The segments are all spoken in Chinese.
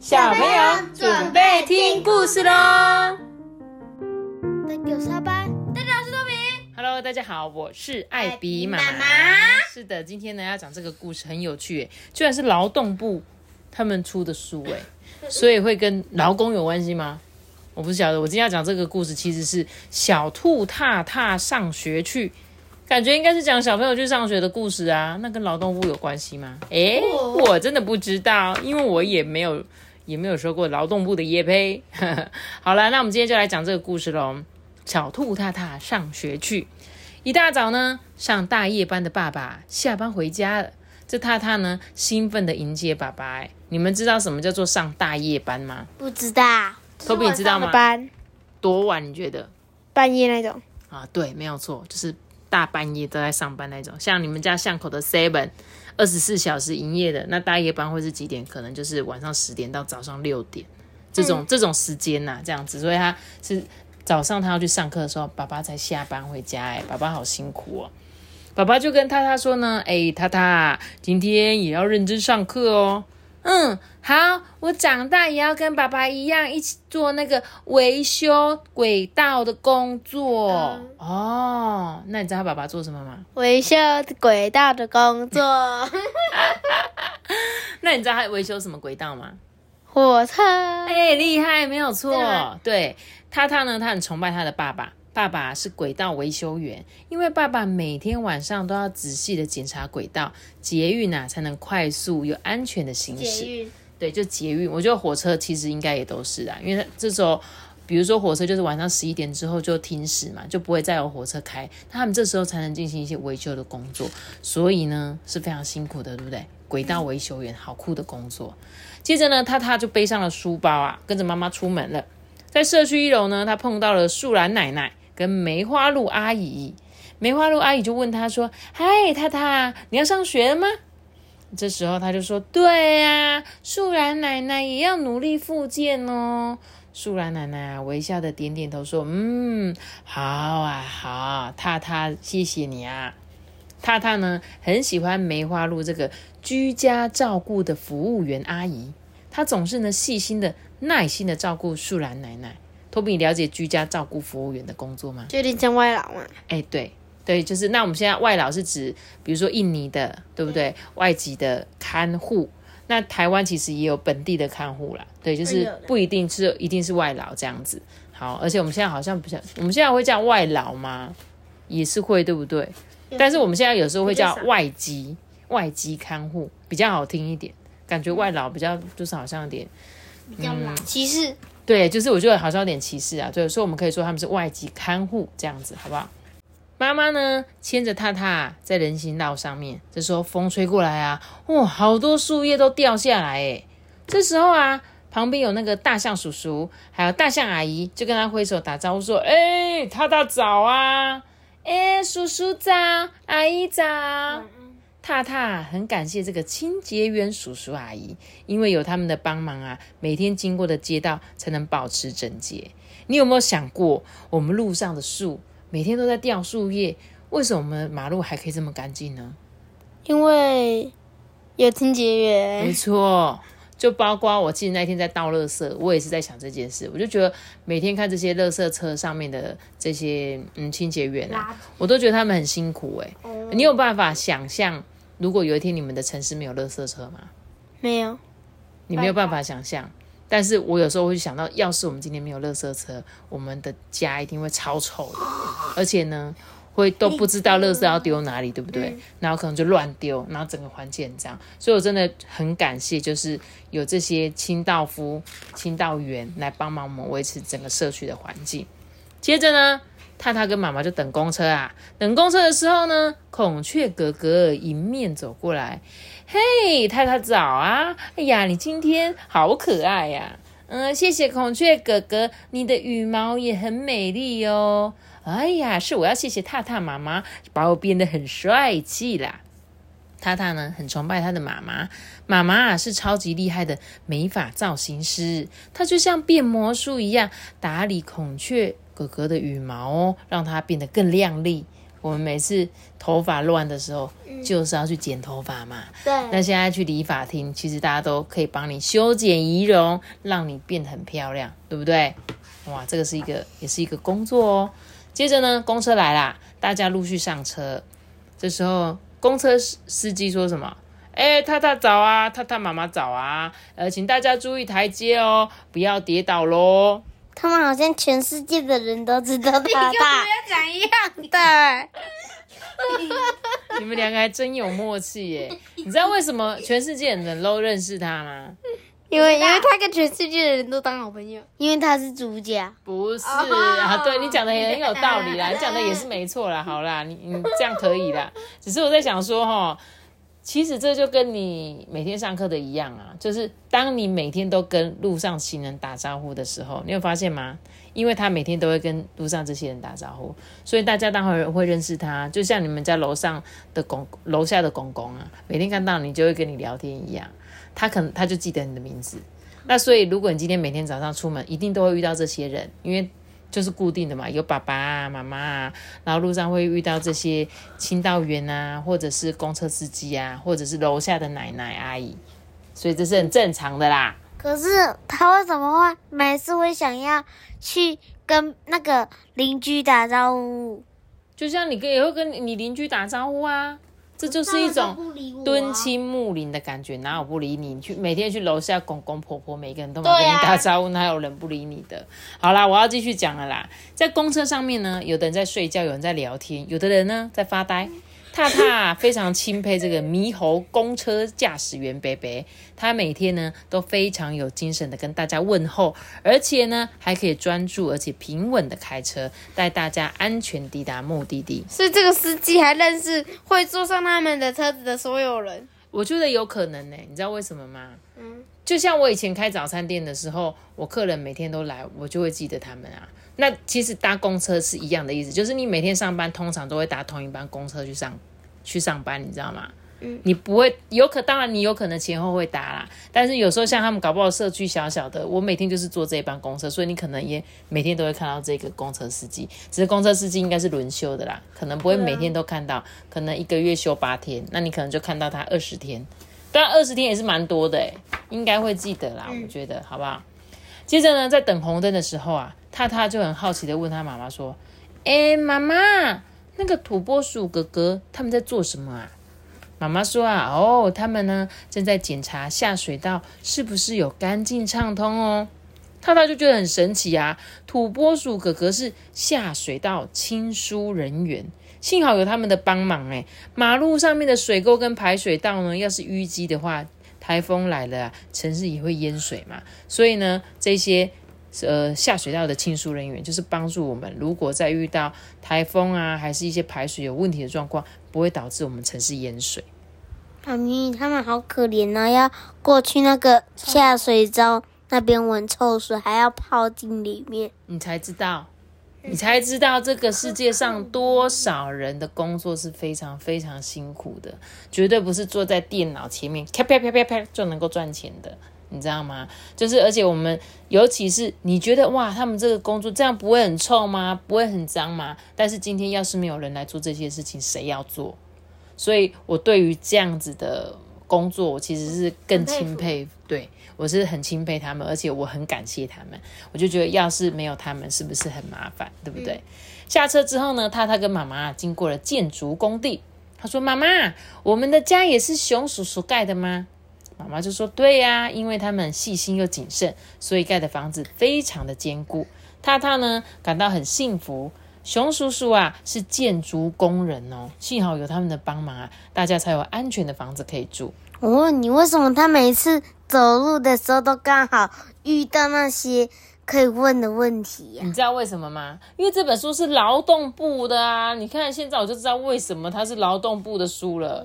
小朋友准备听故事喽！大家下班，大家是豆皮。Hello，大家好，我是艾比妈艾比妈妈是的，今天呢要讲这个故事很有趣耶，居然是劳动部他们出的书哎，所以会跟劳工有关系吗？我不晓得。我今天要讲这个故事，其实是小兔踏踏上学去，感觉应该是讲小朋友去上学的故事啊。那跟劳动部有关系吗？诶，哦我真的不知道，因为我也没有也没有说过劳动部的业胚。好了，那我们今天就来讲这个故事喽。小兔踏踏上学去，一大早呢，上大夜班的爸爸下班回家了。这踏踏呢，兴奋的迎接爸爸。哎，你们知道什么叫做上大夜班吗？不知道，托比，你知道吗？班多晚？你觉得？半夜那种，啊，对，没有错，就是大半夜都在上班那种。像你们家巷口的 Seven，二十四小时营业的，那大夜班会是几点？可能就是晚上十点到早上六点这种、这种时间呐、这样子。所以他是早上他要去上课的时候，爸爸才下班回家。哎，爸爸好辛苦哦。爸爸就跟他他说呢，哎，他他，今天也要认真上课哦。嗯，好，我长大也要跟爸爸一样，一起做那个维修轨道的工作。哦，那你知道他爸爸做什么吗？维修轨道的工作，那你知道他维修什么轨道吗？火车，哎，厉害，没有错对吗。对，踏踏呢，他很崇拜他的爸爸。爸爸是轨道维修员，因为爸爸每天晚上都要仔细的检查轨道，捷运啊才能快速又安全的行驶。对，就捷运，我觉得火车其实应该也都是啊，因为这时候，比如说火车就是晚上十一点之后就停驶嘛，就不会再有火车开，那他们这时候才能进行一些维修的工作，所以呢是非常辛苦的，对不对？轨道维修员，好酷的工作。接着呢，他他就背上了书包啊，跟着妈妈出门了。在社区一楼呢，他碰到了树兰奶奶跟梅花鹿阿姨。梅花鹿阿姨就问他说：“嗨，太太，你要上学了吗？”这时候他就说：“对呀、树兰奶奶也要努力复健哦。”树兰奶奶，微笑的点点头说：“嗯，好啊，好，塔塔，谢谢你啊。”塔塔呢，很喜欢梅花鹿这个居家照顾的服务员阿姨，她总是呢细心的、耐心的照顾树兰奶奶。托比，你了解居家照顾服务员的工作吗？就有点像外劳嘛。哎，对对，就是那我们现在外劳是指，比如说印尼的，对不对？外籍的看护，那台湾其实也有本地的看护啦，对，就是不一定是一定是外劳这样子。好，而且我们现在好像不像，我们现在会叫外劳吗？也是会，对不对？但是我们现在有时候会叫外籍，外籍看护比较好听一点，感觉外劳比较就是好像有点比较懒。歧视，对，就是我觉得好像有点歧视啊，对，所以我们可以说他们是外籍看护这样子，好不好？妈妈呢牵着踏踏在人行道上面，这时候风吹过来啊，哇，好多树叶都掉下来诶。这时候啊，旁边有那个大象叔叔，还有大象阿姨，就跟他挥手打招呼说：“哎，踏踏早啊！哎，叔叔早，阿姨早。”踏踏很感谢这个清洁员叔叔阿姨，因为有他们的帮忙啊，每天经过的街道才能保持整洁。你有没有想过，我们路上的树每天都在掉树叶，为什么我们马路还可以这么干净呢？因为有清洁员没员，错，就包括我记得那天在倒垃圾，我也是在想这件事。我就觉得每天看这些垃圾车上面的这些嗯清洁员啊，我都觉得他们很辛苦哎、你有办法想象，如果有一天你们的城市没有垃圾车吗？没有，你没有办法想象。但是我有时候会想到，要是我们今天没有垃圾车，我们的家一定会超臭的，而且呢，会都不知道垃圾要丢哪里，对不对？然后可能就乱丢，然后整个环境很脏。所以我真的很感谢，就是有这些清道夫、清道员来帮忙我们维持整个社区的环境。接着呢，太太跟妈妈就等公车啊。等公车的时候呢，孔雀哥哥迎面走过来，嘿，太太早啊！哎呀，你今天好可爱呀、嗯，谢谢孔雀哥哥，你的羽毛也很美丽哦。哎呀，是我要谢谢太太妈妈，把我变得很帅气啦。踏踏呢很崇拜他的妈妈，妈妈是超级厉害的美发造型师，她就像变魔术一样打理孔雀哥哥的羽毛哦，让它变得更亮丽。我们每次头发乱的时候，就是要去剪头发嘛。对，那现在去理发厅，其实大家都可以帮你修剪仪容，让你变得很漂亮，对不对？哇，这个是一个也是一个工作哦。接着呢，公车来啦，大家陆续上车。这时候，公车司司机说什么？哎，太太早啊，太太妈妈早啊，呃，请大家注意台阶哦，不要跌倒喽。他们好像全世界的人都知道他大，讲一样的，你们两个还真有默契耶！你知道为什么全世界的人都认识他吗？因为因为他跟全世界的人都当好朋友，因为他是主角。不是啊，对你讲的也很有道理啦，你讲的也是没错啦。好啦，你你这样可以啦。只是我在想说哈，其实这就跟你每天上课的一样啊，就是当你每天都跟路上行人打招呼的时候，你有发现吗？因为他每天都会跟路上这些人打招呼，所以大家当然会认识他。就像你们家楼上的公楼下的公公啊，每天看到你就会跟你聊天一样，他可能他就记得你的名字。那所以如果你今天每天早上出门，一定都会遇到这些人，因为就是固定的嘛，有爸爸啊、妈妈啊，然后路上会遇到这些清道员啊，或者是公车司机啊，或者是楼下的奶奶阿姨，所以这是很正常的啦。可是他为什么会每次会想要去跟那个邻居打招呼？就像你跟也会跟你邻居打招呼啊，这就是一种敦亲睦邻的感觉。哪有不理你？你去每天去楼下公公婆婆，每个人都跟你打招呼，哪有人不理你的？好啦，我要继续讲了啦。在公车上面呢，有的人在睡觉，有人在聊天，有的人呢在发呆。踏踏非常钦佩这个猕猴公车驾驶员贝贝，他每天呢都非常有精神的跟大家问候，而且呢还可以专注而且平稳的开车，带大家安全抵达目的地。所以这个司机还认识会坐上他们的车子的所有人。我觉得有可能呢，你知道为什么吗？嗯，就像我以前开早餐店的时候，我客人每天都来，我就会记得他们啊。那其实搭公车是一样的意思，就是你每天上班通常都会搭同一班公车去上去上班，你知道吗？嗯，你不会有可当然你有可能前后会搭啦，但是有时候像他们搞不好社区小小的，我每天就是坐这一班公车，所以你可能也每天都会看到这个公车司机，只是公车司机应该是轮休的啦，可能不会每天都看到，可能一个月休八天，那你可能就看到他二十天，当然二十天也是蛮多的诶，应该会记得啦，我觉得好不好？接着呢，在等红灯的时候啊，踏踏就很好奇的问他妈妈说：“哎，妈妈，那个土拨鼠哥哥他们在做什么啊？”妈妈说：“啊，哦，他们呢正在检查下水道是不是有干净畅通哦。”踏踏就觉得很神奇啊，土拨鼠哥哥是下水道清疏人员，幸好有他们的帮忙哎，马路上面的水沟跟排水道呢，要是淤积的话。台风来了啊，城市也会淹水嘛，所以呢，这些呃下水道的清疏人员就是帮助我们，如果在遇到台风啊，还是一些排水有问题的状况，不会导致我们城市淹水。妈咪，他们好可怜啊，要过去那个下水道那边闻臭水，还要泡进里面，你才知道。你才知道这个世界上多少人的工作是非常非常辛苦的，绝对不是坐在电脑前面啪啪啪啪啪就能够赚钱的，你知道吗？就是而且我们尤其是你觉得哇，他们这个工作这样不会很臭吗？不会很脏吗？但是今天要是没有人来做这些事情，谁要做？所以我对于这样子的。工作我其实是更钦佩，对我是很钦佩他们，而且我很感谢他们。我就觉得要是没有他们，是不是很麻烦，对不对？下车之后呢，他他跟妈妈经过了建筑工地，他说：“妈妈，我们的家也是熊叔叔盖的吗？”妈妈就说：“对呀，因为他们细心又谨慎，所以盖的房子非常的坚固。”他他呢感到很幸福。熊叔叔啊，是建筑工人哦，幸好有他们的帮忙啊，大家才有安全的房子可以住。我问你，为什么他每次走路的时候都刚好遇到那些可以问的问题？你知道为什么吗？因为这本书是劳动部的啊！你看现在我就知道为什么它是劳动部的书了。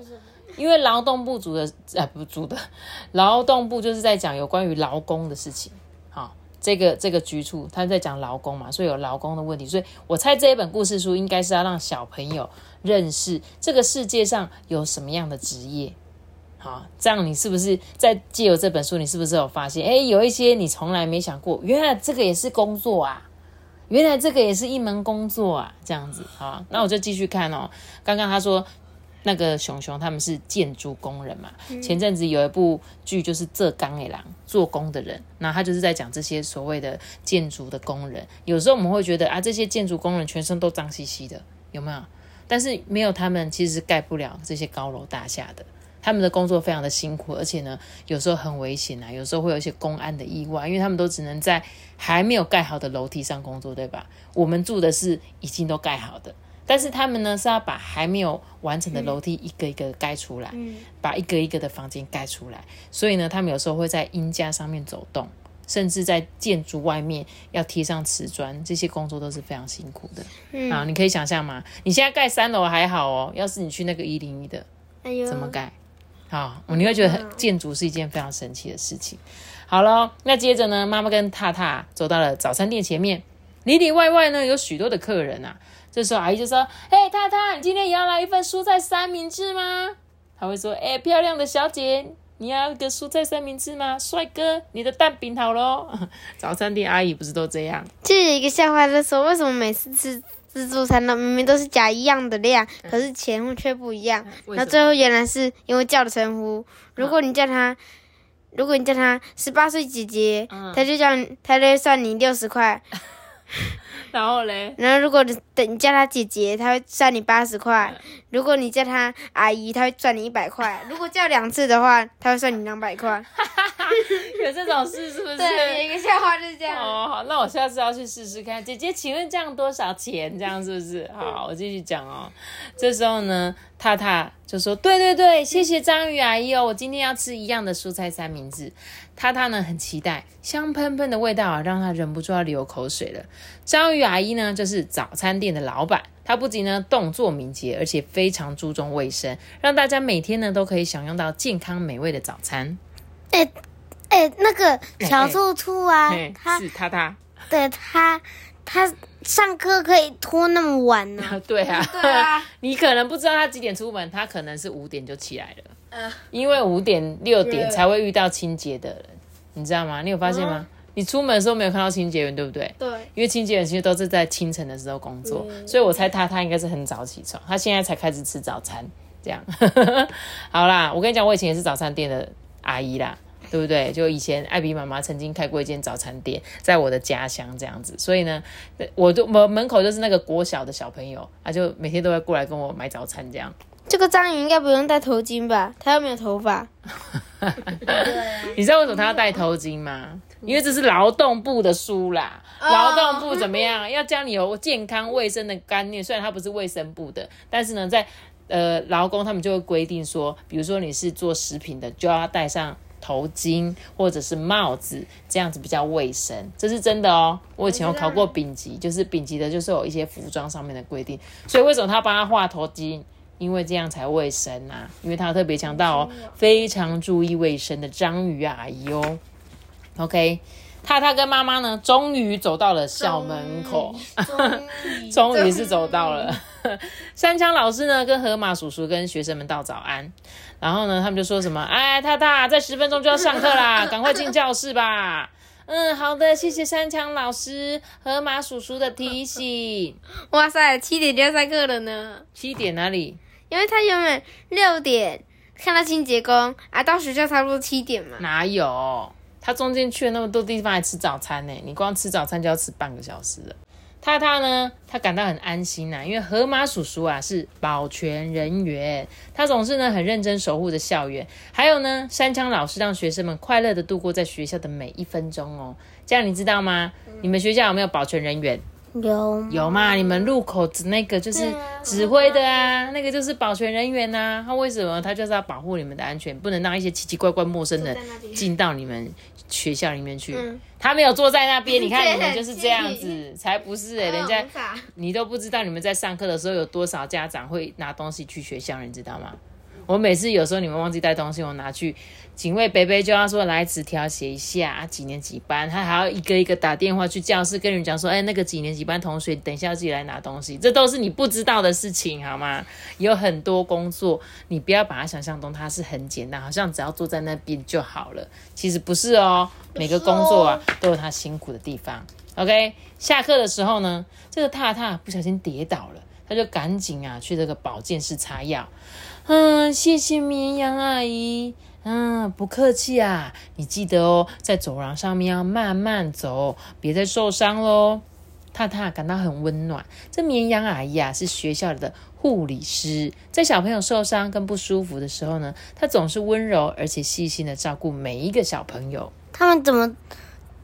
因为劳动部组的啊不组的，劳动部就是在讲有关于劳工的事情。好这个这个局处，他在讲劳工嘛，所以有劳工的问题，所以我猜这一本故事书应该是要让小朋友认识这个世界上有什么样的职业。好，这样你是不是在借由这本书，你是不是有发现，哎，有一些你从来没想过，原来这个也是工作啊？原来这个也是一门工作啊，这样子啊，那我就继续看哦。刚刚他说那个熊熊他们是建筑工人嘛，前阵子有一部剧就是《浙钢诶狼》做工的人，那他就是在讲这些所谓的建筑的工人。有时候我们会觉得啊，这些建筑工人全身都脏兮兮的，有没有？但是没有他们，其实是盖不了这些高楼大厦的。他们的工作非常的辛苦，而且呢，有时候很危险啊，有时候会有一些公安的意外，因为他们都只能在还没有盖好的楼梯上工作，对吧？我们住的是已经都盖好的，但是他们呢是要把还没有完成的楼梯一个一个盖出来，把一个一个的房间盖出来，所以呢，他们有时候会在阴架上面走动，甚至在建筑外面要贴上瓷砖，这些工作都是非常辛苦的。啊，你可以想象吗？你现在盖三楼还好哦，要是你去那个一零一的，怎么盖？好，你会觉得很建筑是一件非常神奇的事情。好了，那接着呢，妈妈跟踏踏走到了早餐店前面，里里外外呢有许多的客人啊。这时候阿姨就说：“嘿，踏踏，你今天也要来一份蔬菜三明治吗？”他会说：“哎，漂亮的小姐，你要一个蔬菜三明治吗？帅哥，你的蛋饼好喽。”早餐店阿姨不是都这样？就有一个笑话，就说为什么每次吃自助餐呢，明明都是加一样的量，可是钱却不一样。为什么？然后最后原来是因为叫的称呼，如果你叫他，如果你叫他十八岁姐姐，嗯。他就叫你，他就会算你六十块。然后嘞，然后如果你等你叫他姐姐，他会算你八十块；如果你叫他阿姨，他会算你一百块；如果叫两次的话，他会算你两百块。有这种事是不是？对，一个笑话就是这样。哦，好，那我下次要去试试看。姐姐，请问这样多少钱？这样是不是？好，我继续讲哦。这时候呢，踏踏就说：“对对对，谢谢章鱼阿姨哦，我今天要吃一样的蔬菜三明治。”踏踏呢很期待，香喷喷的味道啊，让他忍不住要流口水了。章鱼阿姨呢，就是早餐店的老板，她不仅呢动作敏捷，而且非常注重卫生，让大家每天呢都可以享用到健康美味的早餐。哎、哎、那个小兔兔啊，嘿，他是他他。对他他上课可以拖那么晚呢、对啊，对啊 你可能不知道他几点出门，他可能是五点就起来了，嗯因为五点六点才会遇到清洁的人，你知道吗？你有发现吗？你出门的时候没有看到清洁员，对不对？对，因为清洁员其实都是在清晨的时候工作，所以我猜他他应该是很早起床，他现在才开始吃早餐，这样。好啦，我跟你讲，我以前也是早餐店的阿姨啦。对不对？就以前艾比妈妈曾经开过一间早餐店，在我的家乡这样子，所以呢，我就门门口就是那个国小的小朋友，他就每天都会过来跟我买早餐这样。这个章鱼应该不用戴头巾吧？他又没有头发。你知道为什么他要戴头巾吗？因为这是劳动部的书啦。劳动部怎么样？要教你有健康卫生的观念。虽然它不是卫生部的，但是呢，在呃劳工他们就会规定说，比如说你是做食品的，就要戴上头巾或者是帽子，这样子比较卫生。这是真的哦。我以前有考过丙级，就是丙级的，就是有一些服装上面的规定。所以为什么他帮他画头巾？因为这样才卫生啊！因为他特别强调哦，非常注意卫生的章鱼阿姨哦。OK，踏踏跟妈妈呢，终于走到了校门口，终于 是走到了。三枪老师呢，跟河马叔叔跟学生们道早安，然后呢，他们就说什么：“哎，踏踏，在十分钟就要上课啦，赶快进教室吧。”嗯，好的，谢谢三枪老师、河马叔叔的提醒。哇塞，七点就要上课了呢。七点哪里？因为他原本六点看到清洁工啊，到学校差不多七点嘛。哪有？他中间去了那么多地方来吃早餐呢，你光吃早餐就要吃半个小时了。他他呢，他感到很安心呐、因为河马叔叔啊是保全人员，他总是呢很认真守护着校园。还有呢，山枪老师让学生们快乐的度过在学校的每一分钟哦。这样你知道吗？你们学校有没有保全人员？有有嘛？你们路口子那个就是指挥的啊，那个就是保全人员呐、他为什么？他就是要保护你们的安全，不能让一些奇奇怪怪陌生的进到你们学校里面去。他没有坐在那边，你看你们就是这样子，才不是哎、人家你都不知道你们在上课的时候有多少家长会拿东西去学校，你知道吗？我每次有时候你们忘记带东西，我拿去警卫北北就要说来纸条写一下啊，几年几班，他还要一个一个打电话去教室跟人讲说，哎，那个几年几班同学，等一下自己来拿东西，这都是你不知道的事情，好吗？有很多工作，你不要把它想象中它是很简单，好像只要坐在那边就好了，其实不是哦，每个工作啊都有它辛苦的地方。OK，下课的时候呢，这个踏踏不小心跌倒了，他就赶紧啊去这个保健室擦药。嗯，谢谢绵羊阿姨。嗯，不客气啊。你记得哦，在走廊上面要慢慢走，别再受伤喽。踏踏感到很温暖。这绵羊阿姨啊，是学校的护理师，在小朋友受伤跟不舒服的时候呢，她总是温柔而且细心的照顾每一个小朋友。他们怎么，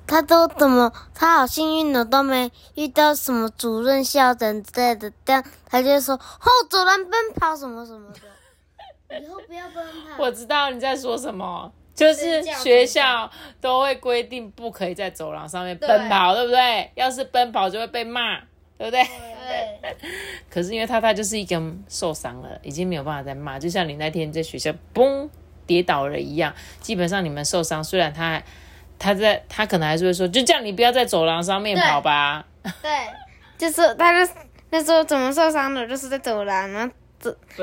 他都怎么，他好幸运的，都没遇到什么主任、校长之类的，这样他就说哦，走廊奔跑什么什么的，以后不要奔跑。我知道你在说什么，就是学校都会规定不可以在走廊上面奔跑，对不对？要是奔跑就会被骂，对不对？对，可是因为他他就是一个受伤了，已经没有办法再骂，就像你那天在学校嘣跌倒了一样，基本上你们受伤，虽然他他在他可能还是会说，就这样你不要在走廊上面跑吧。对，就是他就那时候怎么受伤的，就是在走廊，然后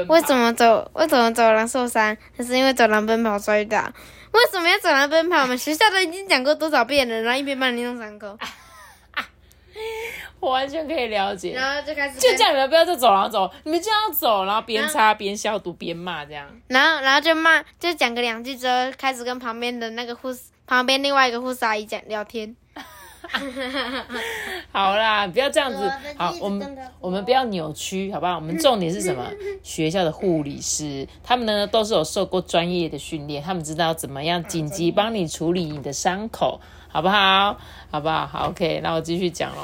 为什么走为什么走廊受伤？还是因为走廊奔跑摔倒。为什么要走廊奔跑？我们学校都已经讲过多少遍了，然后一边帮你弄伤口，我完全可以了解。然后就开始就叫你们不要在走廊走，你们就要走，然后边擦边消毒边骂这样。然后然后就骂，就讲个两句之后，开始跟旁边的那个护士，旁边另外一个护士阿姨讲聊天。好啦，不要这样子。好我们我们不要扭曲，好不好？我们重点是什么？学校的护理师，他们呢都是有受过专业的训练，他们知道怎么样紧急帮你处理你的伤口，好不好？好不好？好，OK，那我继续讲喽。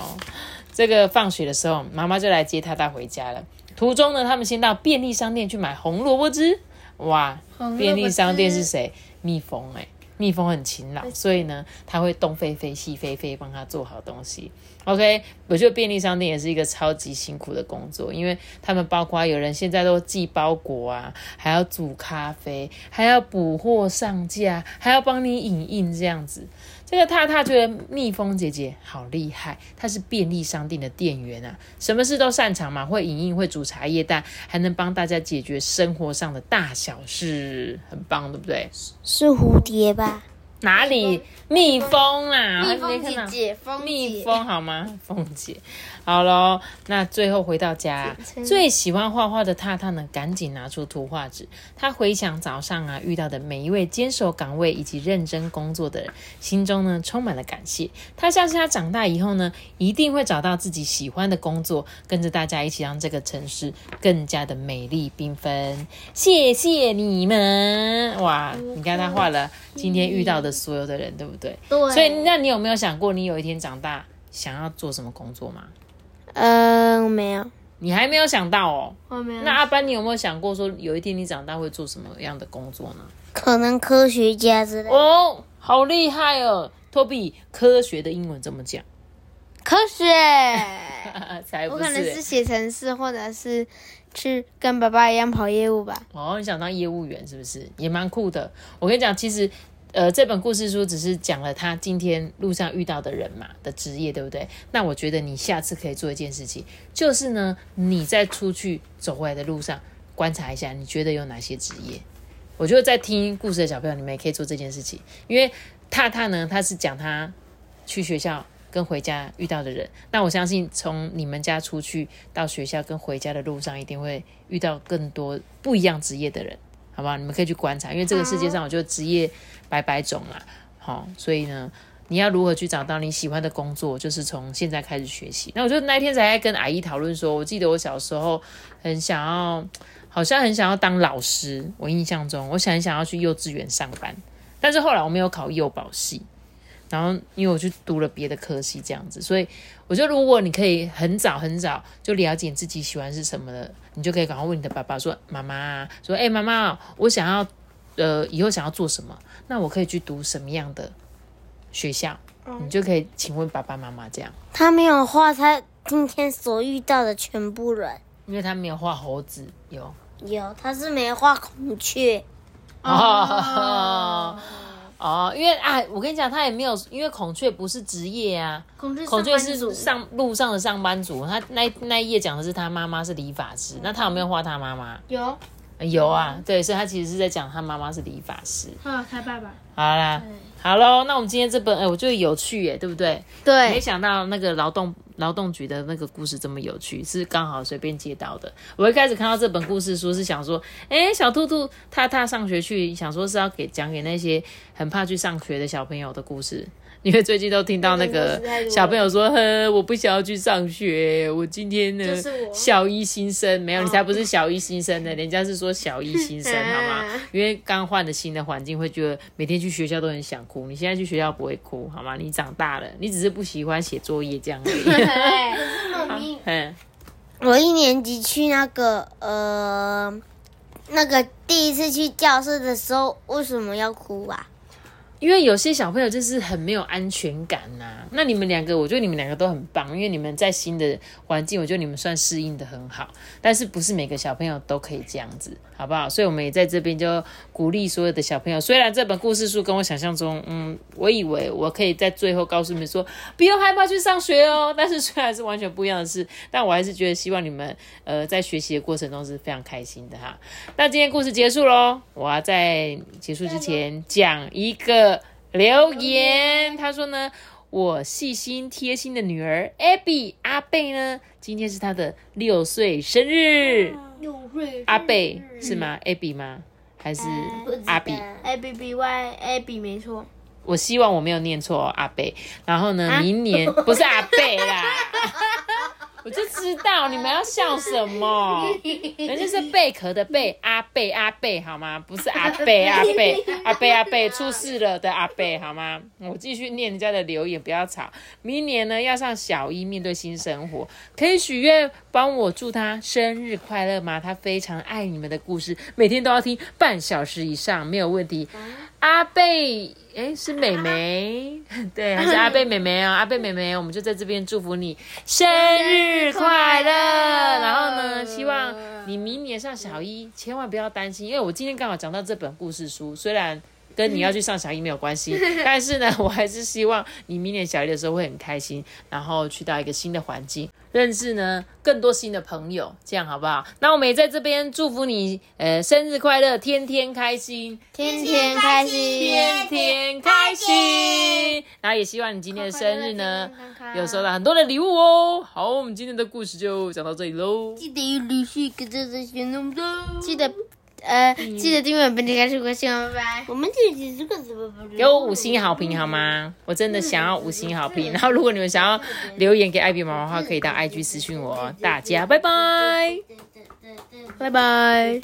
这个放学的时候，妈妈就来接他带回家了。途中呢，他们先到便利商店去买红萝卜汁。哇，便利商店是谁？蜜蜂哎、蜜蜂很勤劳，所以呢，它会东飞飞西飞飞，帮它做好东西。OK，我觉得便利商店也是一个超级辛苦的工作，因为他们包括有人现在都寄包裹啊，还要煮咖啡，还要补货上架，还要帮你影印这样子。这个踏踏觉得蜜蜂姐姐好厉害，她是便利商店的店员啊，什么事都擅长嘛，会影印，会煮茶叶蛋，还能帮大家解决生活上的大小事，很棒，对不对？是蝴蝶吧？哪里蜜蜂啊？蜜蜂姐姐，蜂蜜蜂好吗？凤姐，好喽，那最后回到家，最喜欢画画的踏踏呢，赶紧拿出图画纸。他回想早上啊遇到的每一位坚守岗位以及认真工作的人，心中呢充满了感谢。他相信他长大以后呢，一定会找到自己喜欢的工作，跟着大家一起让这个城市更加的美丽缤纷。谢谢你们！哇，你看他画了今天遇到的所有的人，对不对？对所以，那你有没有想过，你有一天长大想要做什么工作吗？嗯，没有，你还没有想到哦。我没有那阿班，你有没有想过说，有一天你长大会做什么样的工作呢？可能科学家之类的。哦，好厉害哦！托比，科学的英文怎么讲？科学。才不我可能是是。写程式，或者是去跟爸爸一样跑业务吧。哦，你想当业务员是不是？也蛮酷的。我跟你讲，其实。呃，这本故事书只是讲了他今天路上遇到的人嘛的职业，对不对？那我觉得你下次可以做一件事情，就是呢，你在出去走回来的路上观察一下，你觉得有哪些职业？我觉得在听故事的小朋友，你们也可以做这件事情，因为踏踏呢，他是讲他去学校跟回家遇到的人。那我相信，从你们家出去到学校跟回家的路上，一定会遇到更多不一样职业的人，好不好？你们可以去观察，因为这个世界上，我觉得职业百百种啦，好，所以呢。你要如何去找到你喜欢的工作？就是从现在开始学习。那我就那天才在跟阿姨讨论说，我记得我小时候很想要，好像很想要当老师。我印象中，我想很想要去幼稚园上班，但是后来我没有考幼保系，然后因为我去读了别的科系，这样子，所以我觉得如果你可以很早很早就了解自己喜欢是什么的，你就可以赶快问你的爸爸说：“妈妈啊，说哎、妈妈，我想要呃以后想要做什么？那我可以去读什么样的学校？”你就可以请问爸爸妈妈这样，他没有画他今天所遇到的全部人，因为他没有画猴子，有有他是没画孔雀。哦哦，因为啊，我跟你讲，他也没有，因为孔雀不是职业啊，孔雀孔雀是上路上的上班族，他那那一页讲的是他妈妈是理发师，那他有没有画他妈妈？有有啊，对，所以他其实是在讲他妈妈是理发师。哦，他爸爸。好啦，好喽，那我们今天这本，哎、我觉得有趣耶，对不对？对没对，想到那个劳动劳动局的那个故事这么有趣，是刚好随便接到的。我一开始看到这本故事书是想说，哎、小兔兔踏踏上学去，想说是要给讲给那些很怕去上学的小朋友的故事。因为最近都听到那个小朋友说，呵，我不想要去上学，我今天呢就是小一新生，没有，你才不是小一新生呢，人家是说小一新生，好 吗？因为刚换了新的环境，会觉得每天去学校都很想哭。你现在去学校不会哭，好吗？你长大了，你只是不喜欢写作业这样而已。嗯，我一年级去那个呃，那个第一次去教室的时候，为什么要哭啊？因为有些小朋友就是很没有安全感呐、那你们两个，我觉得你们两个都很棒，因为你们在新的环境，我觉得你们算适应的很好。但是不是每个小朋友都可以这样子，好不好？所以我们也在这边就鼓励所有的小朋友。虽然这本故事书跟我想象中，嗯，我以为我可以在最后告诉你们说不用害怕去上学哦。但是虽然是完全不一样的事，但我还是觉得希望你们呃在学习的过程中是非常开心的哈。那今天故事结束喽，我要在结束之前讲一个留言，他说呢。我细心贴心的女儿 Abby 阿贝呢，今天是她的六岁生日。阿贝是吗？Abby 吗？还是阿比？A B B Y A B 没错。我希望我没有念错、哦，阿贝。然后呢，明年不是阿贝啦，我就知道你们要笑什么，人家是贝壳的贝，阿贝阿贝好吗？不是阿贝阿贝 阿贝阿贝出事了的阿贝好吗？我继续念人家的留言，不要吵。明年呢要上小一，面对新生活，可以许愿帮我祝他生日快乐吗？他非常爱你们的故事，每天都要听半小时以上，没有问题。阿贝，哎，是美眉，对，还是阿贝妹妹啊，阿贝妹妹，我们就在这边祝福你生日快乐。然后呢，希望你明年上小一，千万不要担心，因为我今天刚好讲到这本故事书，虽然。跟你要去上小一没有关系，但是呢，我还是希望你明年小一的时候会很开心，然后去到一个新的环境，认识呢更多新的朋友，这样好不好？那我们也在这边祝福你，呃，生日快乐，天天开心，天天开心，天天开心。然后也希望你今天的生日呢，有收到很多的礼物哦。好，我们今天的故事就讲到这里喽。记得有礼序，跟着这些弄的。记得呃记得订阅本节开始关心哦，拜拜。我们这集这个怎么不给我五星好评好吗？我真的想要五星好评。然后，如果你们想要留言给艾比妈妈的话，可以到 IG 私讯我哦。大家拜拜。拜拜。